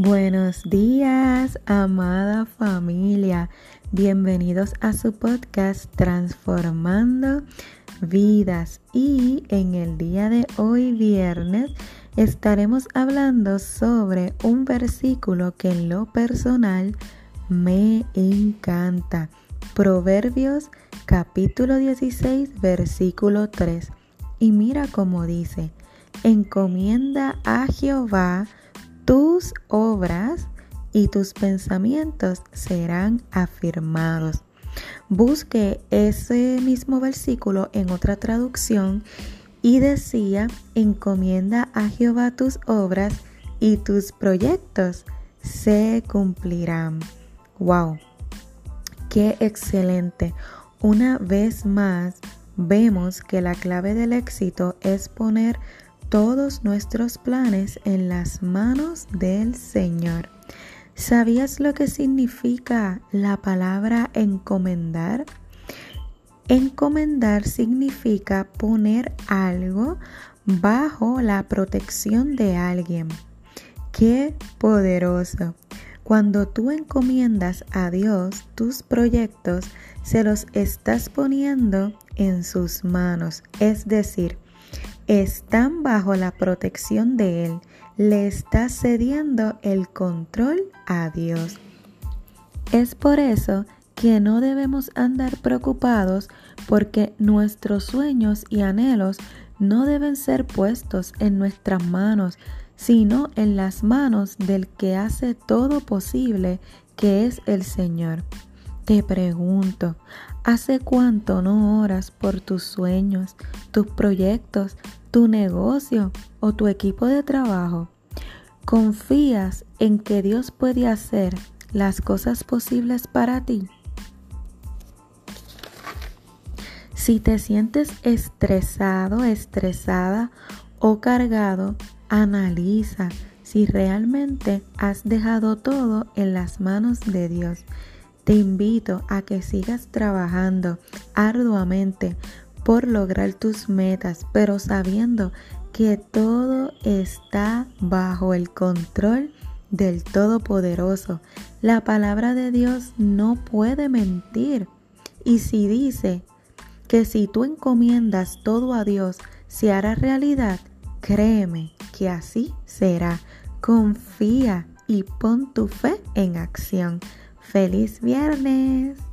Buenos días, amada familia. Bienvenidos a su podcast Transformando Vidas. Y en el día de hoy, viernes, estaremos hablando sobre un versículo que en lo personal me encanta. Proverbios capítulo 16, versículo 3. Y mira cómo dice, encomienda a Jehová tus obras y tus pensamientos serán afirmados. Busque ese mismo versículo en otra traducción y decía, encomienda a Jehová tus obras y tus proyectos se cumplirán. ¡Wow! ¡Qué excelente! Una vez más, vemos que la clave del éxito es poner todos nuestros planes en las manos del Señor. ¿Sabías lo que significa la palabra encomendar? Encomendar significa poner algo bajo la protección de alguien. ¡Qué poderoso! Cuando tú encomiendas a Dios tus proyectos, se los estás poniendo en sus manos, es decir, están bajo la protección de Él. Le está cediendo el control a Dios. Es por eso que no debemos andar preocupados porque nuestros sueños y anhelos no deben ser puestos en nuestras manos, sino en las manos del que hace todo posible, que es el Señor. Te pregunto, ¿hace cuánto no oras por tus sueños, tus proyectos, tu negocio o tu equipo de trabajo, confías en que Dios puede hacer las cosas posibles para ti. Si te sientes estresado, estresada o cargado, analiza si realmente has dejado todo en las manos de Dios. Te invito a que sigas trabajando arduamente por lograr tus metas, pero sabiendo que todo está bajo el control del Todopoderoso. La palabra de Dios no puede mentir. Y si dice que si tú encomiendas todo a Dios, se hará realidad, créeme que así será. Confía y pon tu fe en acción. Feliz viernes.